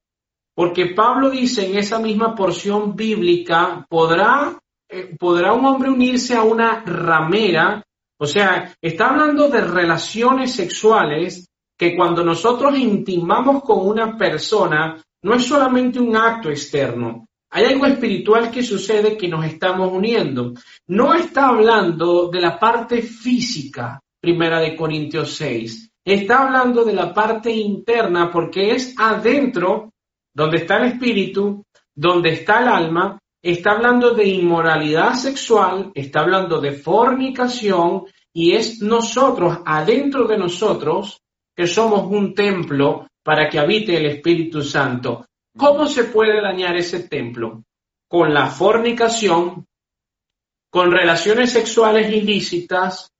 porque Pablo dice en esa misma porción bíblica, ¿podrá, eh, ¿podrá un hombre unirse a una ramera? O sea, está hablando de relaciones sexuales que cuando nosotros intimamos con una persona, no es solamente un acto externo, hay algo espiritual que sucede que nos estamos uniendo. No está hablando de la parte física, primera de Corintios 6 está hablando de la parte interna porque es adentro donde está el espíritu, donde está el alma, está hablando de inmoralidad sexual, está hablando de fornicación y es nosotros, adentro de nosotros, que somos un templo para que habite el Espíritu Santo. ¿Cómo se puede dañar ese templo? Con la fornicación, con relaciones sexuales ilícitas,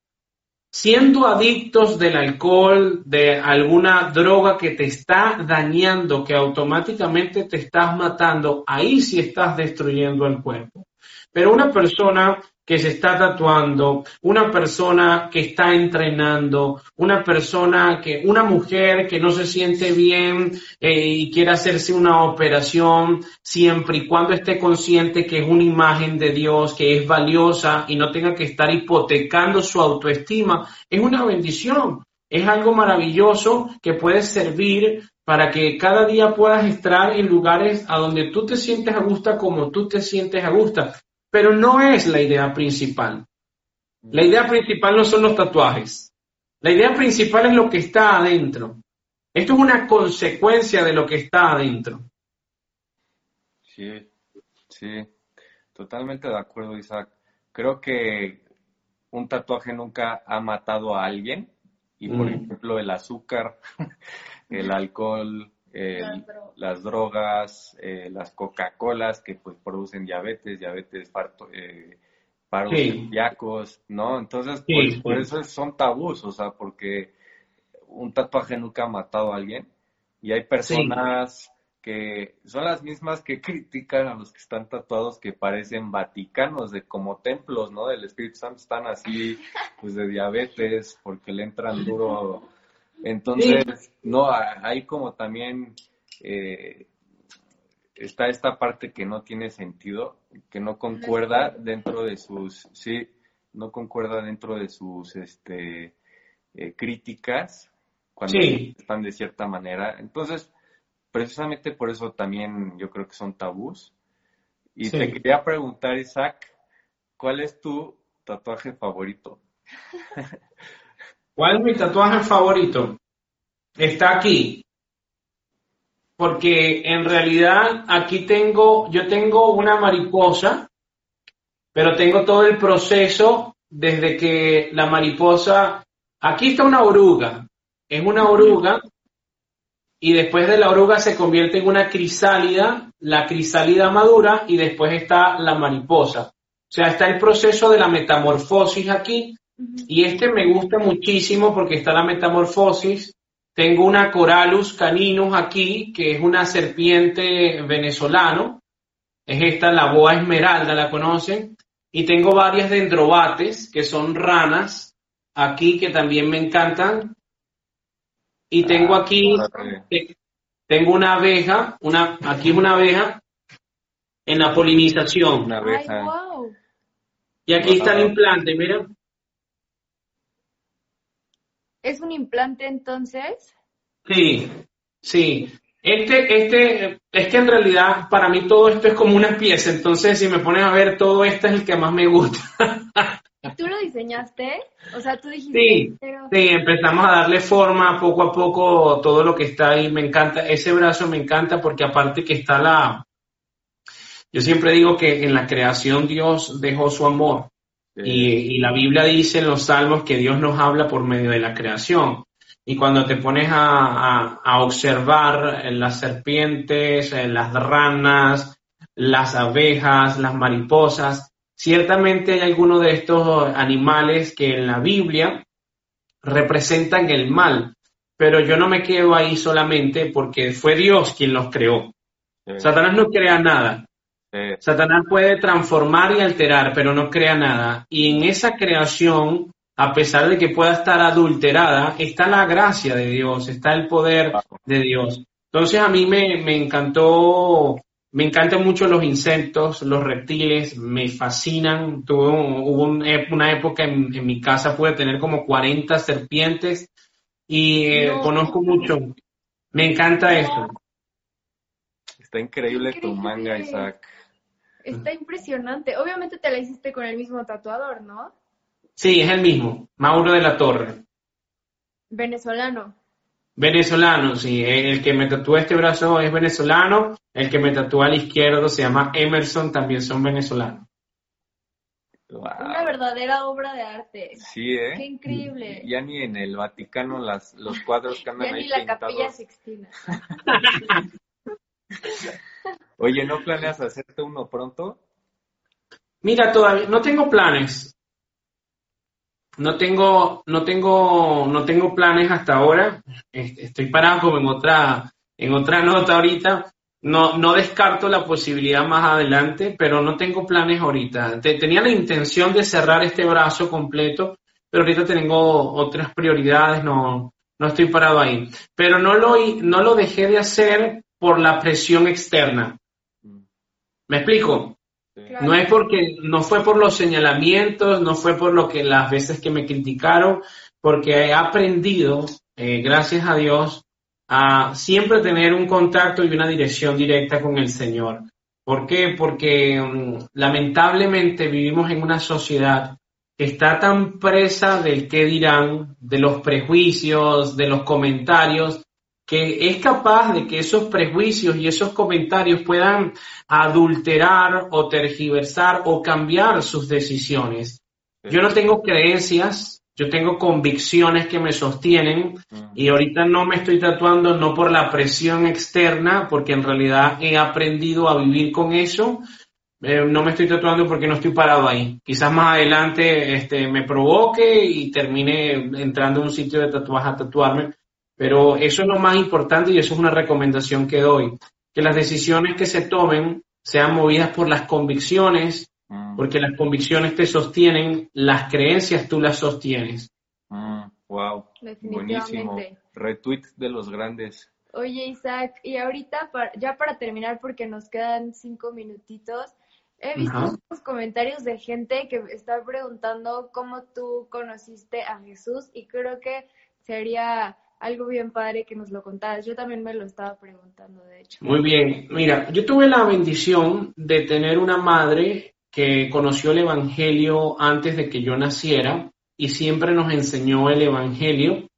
siendo adictos del alcohol, de alguna droga que te está dañando, que automáticamente te estás matando, ahí sí estás destruyendo el cuerpo. Pero una persona que se está tatuando, una persona que está entrenando, una persona que, una mujer que no se siente bien eh, y quiere hacerse una operación, siempre y cuando esté consciente que es una imagen de Dios, que es valiosa y no tenga que estar hipotecando su autoestima, es una bendición. Es algo maravilloso que puede servir para que cada día puedas estar en lugares a donde tú te sientes a gusto como tú te sientes a gusto pero no es la idea principal. La idea principal no son los tatuajes. La idea principal es lo que está adentro. Esto es una consecuencia de lo que está adentro. Sí, sí, totalmente de acuerdo, Isaac. Creo que un tatuaje nunca ha matado a alguien y, por mm. ejemplo, el azúcar, [laughs] el alcohol, las drogas, eh, las Coca-Colas que pues producen diabetes, diabetes, parto, eh, paros cardíacos, ¿no? Entonces, pues, por eso son tabús, o sea, porque un tatuaje nunca ha matado a alguien y hay personas que son las mismas que critican a los que están tatuados que parecen vaticanos, de como templos, ¿no? Del Espíritu Santo están así, pues de diabetes, porque le entran duro. Entonces, no, hay como también eh, está esta parte que no tiene sentido, que no concuerda dentro de sus, sí, no concuerda dentro de sus, este, eh, críticas cuando están de cierta manera. Entonces, precisamente por eso también yo creo que son tabús. Y te quería preguntar, Isaac, ¿cuál es tu tatuaje favorito? [laughs] ¿Cuál es mi tatuaje favorito? Está aquí. Porque en realidad aquí tengo, yo tengo una mariposa, pero tengo todo el proceso desde que la mariposa, aquí está una oruga, es una oruga y después de la oruga se convierte en una crisálida, la crisálida madura y después está la mariposa. O sea, está el proceso de la metamorfosis aquí y este me gusta muchísimo porque está la metamorfosis. Tengo una Coralus caninus aquí, que es una serpiente venezolano. Es esta, la boa esmeralda, la conocen. Y tengo varias dendrobates, que son ranas, aquí que también me encantan. Y tengo ah, aquí, tengo una abeja, una, aquí una abeja en la polinización. Una abeja. Y aquí está el implante, mira. ¿Es un implante entonces? Sí, sí. Este, este, es que en realidad para mí todo esto es como una pieza, entonces si me pones a ver todo esto es el que más me gusta. ¿Y tú lo diseñaste? O sea, tú dijiste... Sí, sí, empezamos a darle forma poco a poco todo lo que está ahí. Me encanta, ese brazo me encanta porque aparte que está la... Yo siempre digo que en la creación Dios dejó su amor. Y, la Biblia dice en los salmos que Dios nos habla por medio de la creación. Y cuando te pones a, a observar las serpientes, las ranas, las abejas, las mariposas, Ciertamente hay algunos de estos animales que en la Biblia representan el mal, pero yo no me quedo ahí solamente porque fue Dios quien los creó. Satanás no crea nada. Satanás puede transformar y alterar, pero no crea nada. Y en esa creación, a pesar de que pueda estar adulterada, está la gracia de Dios, está el poder de Dios. Entonces a mí me, me encantó me encantan mucho los insectos, los reptiles, me fascinan. Tuve hubo una época en, mi casa, pude tener como 40 serpientes y eh, conozco mucho. Me encanta eso. Está increíble, tu manga, Isaac. Está impresionante. Obviamente te la hiciste con el mismo tatuador, ¿no? Sí, es el mismo, Mauro de la Torre. Venezolano. Venezolano, sí. El que me tatúa este brazo es venezolano. El que me tatúa al izquierdo se llama Emerson, también son venezolanos. Una verdadera obra de arte. Sí, ¿eh? Qué increíble. Ya ni en el Vaticano las, los cuadros que andan ya ni la capilla sixtina. [laughs] [laughs] Oye, ¿no planeas hacerte uno pronto? Mira, todavía no tengo planes no tengo, no tengo, no tengo planes hasta ahora. Estoy parado como en otra, en otra nota ahorita. No, no descarto la posibilidad más adelante, pero no tengo planes ahorita. tenía la intención de cerrar este brazo completo, pero ahorita tengo otras prioridades, no, no estoy parado ahí. Pero no lo, no lo dejé de hacer por la presión externa. ¿Me explico? No es porque, no fue por los señalamientos, no fue por lo que las veces que me criticaron, porque he aprendido, eh, gracias a Dios, a siempre tener un contacto y una dirección directa con el Señor. ¿Por qué? Porque mm, lamentablemente vivimos en una sociedad que está tan presa del qué dirán, de los prejuicios, de los comentarios, que es capaz de que esos prejuicios y esos comentarios puedan adulterar o tergiversar o cambiar sus decisiones. Yo no tengo creencias, yo tengo convicciones que me sostienen y ahorita no me estoy tatuando no por la presión externa, porque en realidad he aprendido a vivir con eso, eh, no me estoy tatuando porque no estoy parado ahí. Quizás más adelante este, me provoque y termine entrando a un sitio de tatuaje a tatuarme, pero eso es lo más importante y eso es una recomendación que doy, que las decisiones que se tomen sean movidas por las convicciones, mm. porque las convicciones te sostienen, las creencias tú las sostienes. wow, mm, buenísimo. Retweet de los grandes. Oye, Isaac, y ahorita ya para terminar, porque nos quedan cinco minutitos, he visto unos comentarios de gente que está preguntando cómo tú conociste a Jesús y creo que sería algo bien padre que nos lo contaras. Yo también me lo estaba preguntando, de hecho. Muy bien. Mira, yo tuve la bendición de tener una madre que conoció el Evangelio antes de que yo naciera y siempre nos enseñó el Evangelio.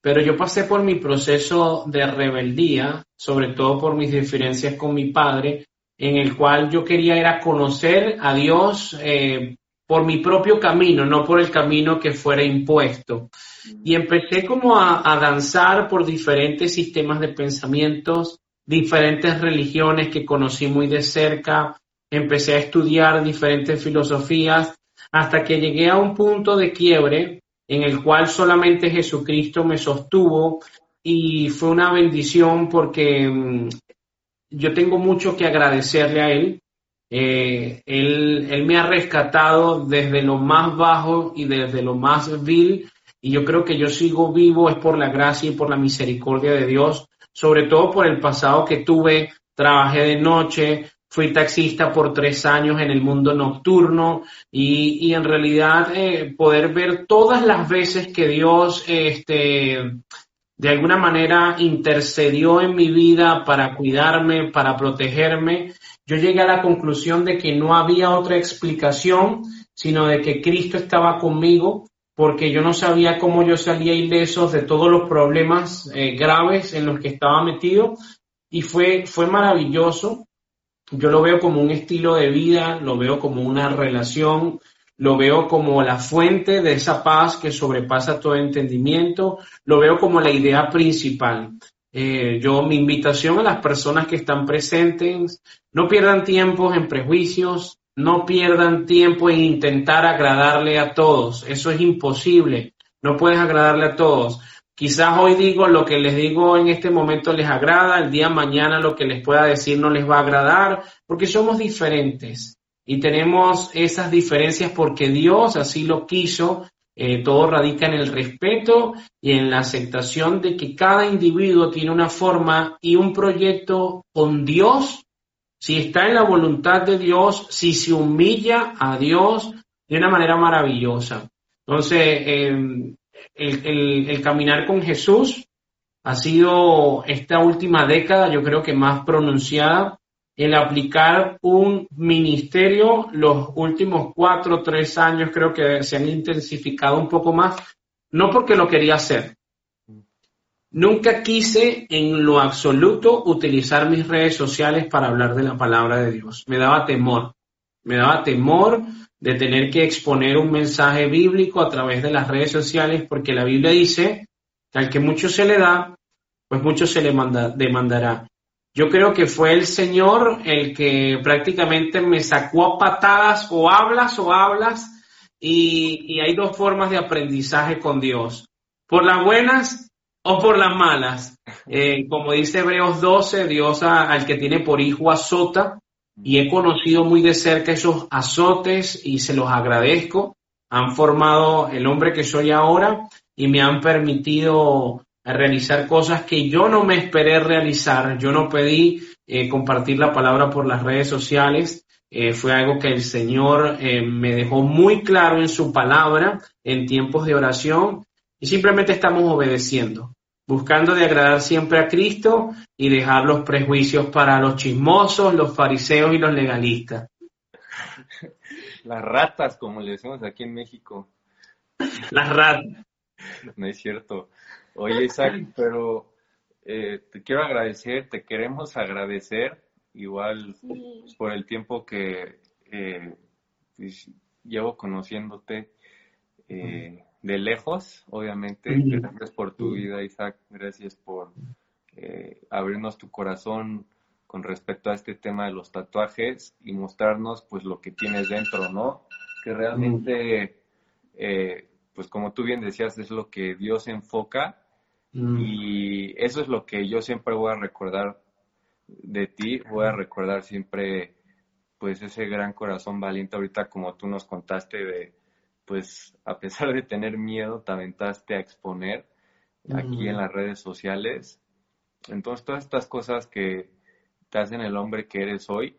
Pero yo pasé por mi proceso de rebeldía, sobre todo por mis diferencias con mi padre, en el cual yo quería era conocer a Dios eh, por mi propio camino, no por el camino que fuera impuesto. Y empecé como a, danzar por diferentes sistemas de pensamientos, diferentes religiones que conocí muy de cerca, empecé a estudiar diferentes filosofías, hasta que llegué a un punto de quiebre en el cual solamente Jesucristo me sostuvo y fue una bendición porque mm, yo tengo mucho que agradecerle a Él eh, él, me ha rescatado desde lo más bajo y desde lo más vil y yo creo que yo sigo vivo es por la gracia y por la misericordia de Dios, sobre todo por el pasado que tuve, trabajé de noche, fui taxista por tres años en el mundo nocturno y, en realidad eh, poder ver todas las veces que Dios este, de alguna manera intercedió en mi vida para cuidarme, para protegerme, yo llegué a la conclusión de que no había otra explicación, sino de que Cristo estaba conmigo, porque yo no sabía cómo yo salía ileso de todos los problemas eh, graves en los que estaba metido, y fue, fue maravilloso. Yo lo veo como un estilo de vida, lo veo como una relación, lo veo como la fuente de esa paz que sobrepasa todo entendimiento, lo veo como la idea principal. Eh, yo, mi invitación a las personas que están presentes, no pierdan tiempo en prejuicios, no pierdan tiempo en intentar agradarle a todos. Eso es imposible. No puedes agradarle a todos. Quizás hoy digo lo que les digo en este momento les agrada, el día mañana lo que les pueda decir no les va a agradar, porque somos diferentes y tenemos esas diferencias porque Dios así lo quiso eh, todo radica en el respeto y en la aceptación de que cada individuo tiene una forma y un proyecto con Dios, si está en la voluntad de Dios, si se humilla a Dios de una manera maravillosa. Entonces, em, el caminar con Jesús ha sido esta última década, yo creo que más pronunciada el aplicar un ministerio los últimos cuatro tres años creo que se han intensificado un poco más, no porque lo quería hacer. Nunca quise en lo absoluto utilizar mis redes sociales para hablar de la palabra de Dios. Me daba temor. Me daba temor de tener que exponer un mensaje bíblico a través de las redes sociales porque la Biblia dice que al que mucho se le da, pues mucho se le manda, demandará. Yo creo que fue el Señor el que prácticamente me sacó a patadas o hablas o hablas y, hay dos formas de aprendizaje con Dios, por las buenas o por las malas. Eh, como dice Hebreos 12, Dios al que tiene por hijo azota y he conocido muy de cerca esos azotes y se los agradezco. Han formado el hombre que soy ahora y me han permitido a realizar cosas que yo no me esperé realizar. Yo no pedí eh, compartir la palabra por las redes sociales. Eh, fue algo que el Señor eh, me dejó muy claro en su palabra en tiempos de oración y simplemente estamos obedeciendo, buscando de agradar siempre a Cristo y dejar los prejuicios para los chismosos, los fariseos y los legalistas. [laughs] Las ratas, como le decimos aquí en México. Las ratas. No es cierto. Oye, Isaac, pero eh, te quiero agradecer, te queremos agradecer igual pues, por el tiempo que eh, pues, llevo conociéndote eh, de lejos, obviamente. Gracias por tu vida, Isaac. Gracias por abrirnos tu corazón con respecto a este tema de los tatuajes y mostrarnos pues lo que tienes dentro, ¿no? Que realmente, eh, pues como tú bien decías, es lo que Dios enfoca mm. y eso es lo que yo siempre voy a recordar de ti, voy a recordar siempre pues ese gran corazón valiente ahorita como tú nos contaste de pues a pesar de tener miedo te aventaste a exponer aquí en las redes sociales. Entonces todas estas cosas que te hacen el hombre que eres hoy,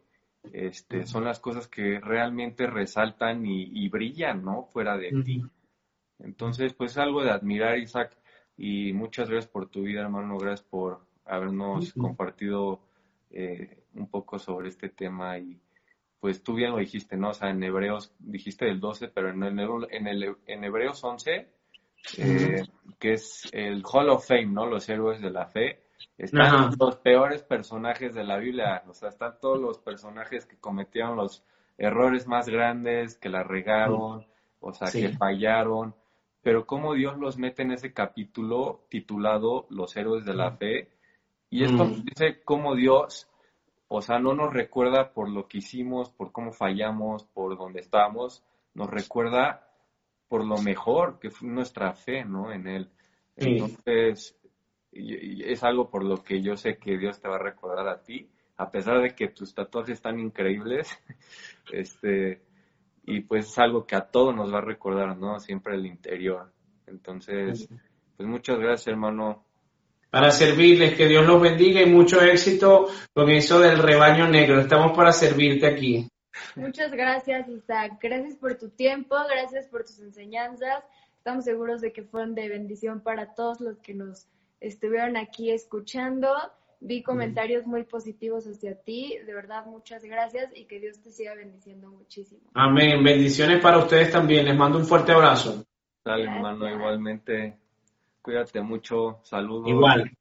este, son las cosas que realmente resaltan y, brillan, ¿no? Fuera de ti. Entonces, pues algo de admirar, Isaac, y muchas gracias por tu vida, hermano, gracias por habernos compartido eh, un poco sobre este tema y pues tú bien lo dijiste, ¿no? O sea, en Hebreos, dijiste el 12, pero en, el, en, el, en Hebreos 11, eh, que es el Hall of Fame, ¿no? Los héroes de la fe, están los peores personajes de la Biblia, o sea, están todos los personajes que cometieron los errores más grandes, que la regaron, o sea, que fallaron, pero cómo Dios los mete en ese capítulo titulado Los héroes de la fe, y esto dice cómo Dios, o sea, no nos recuerda por lo que hicimos, por cómo fallamos, por dónde estamos, nos recuerda por lo mejor que fue nuestra fe, ¿no? En Él. Entonces, es algo por lo que yo sé que Dios te va a recordar a ti, a pesar de que tus tatuajes están increíbles, [laughs] este, y pues es algo que a todos nos va a recordar, ¿no? Siempre el interior. Entonces, pues muchas gracias, hermano. Para servirles, que Dios los bendiga y mucho éxito con eso del rebaño negro. Estamos para servirte aquí. Muchas gracias, Isaac. Gracias por tu tiempo, gracias por tus enseñanzas. Estamos seguros de que fueron de bendición para todos los que nos estuvieron aquí escuchando. Vi comentarios muy positivos hacia ti. De verdad, muchas gracias y que Dios te siga bendiciendo muchísimo. Amén. Bendiciones para ustedes también. Les mando un fuerte abrazo. Dale, hermano, igualmente. Cuídate mucho. Saludos. Igual.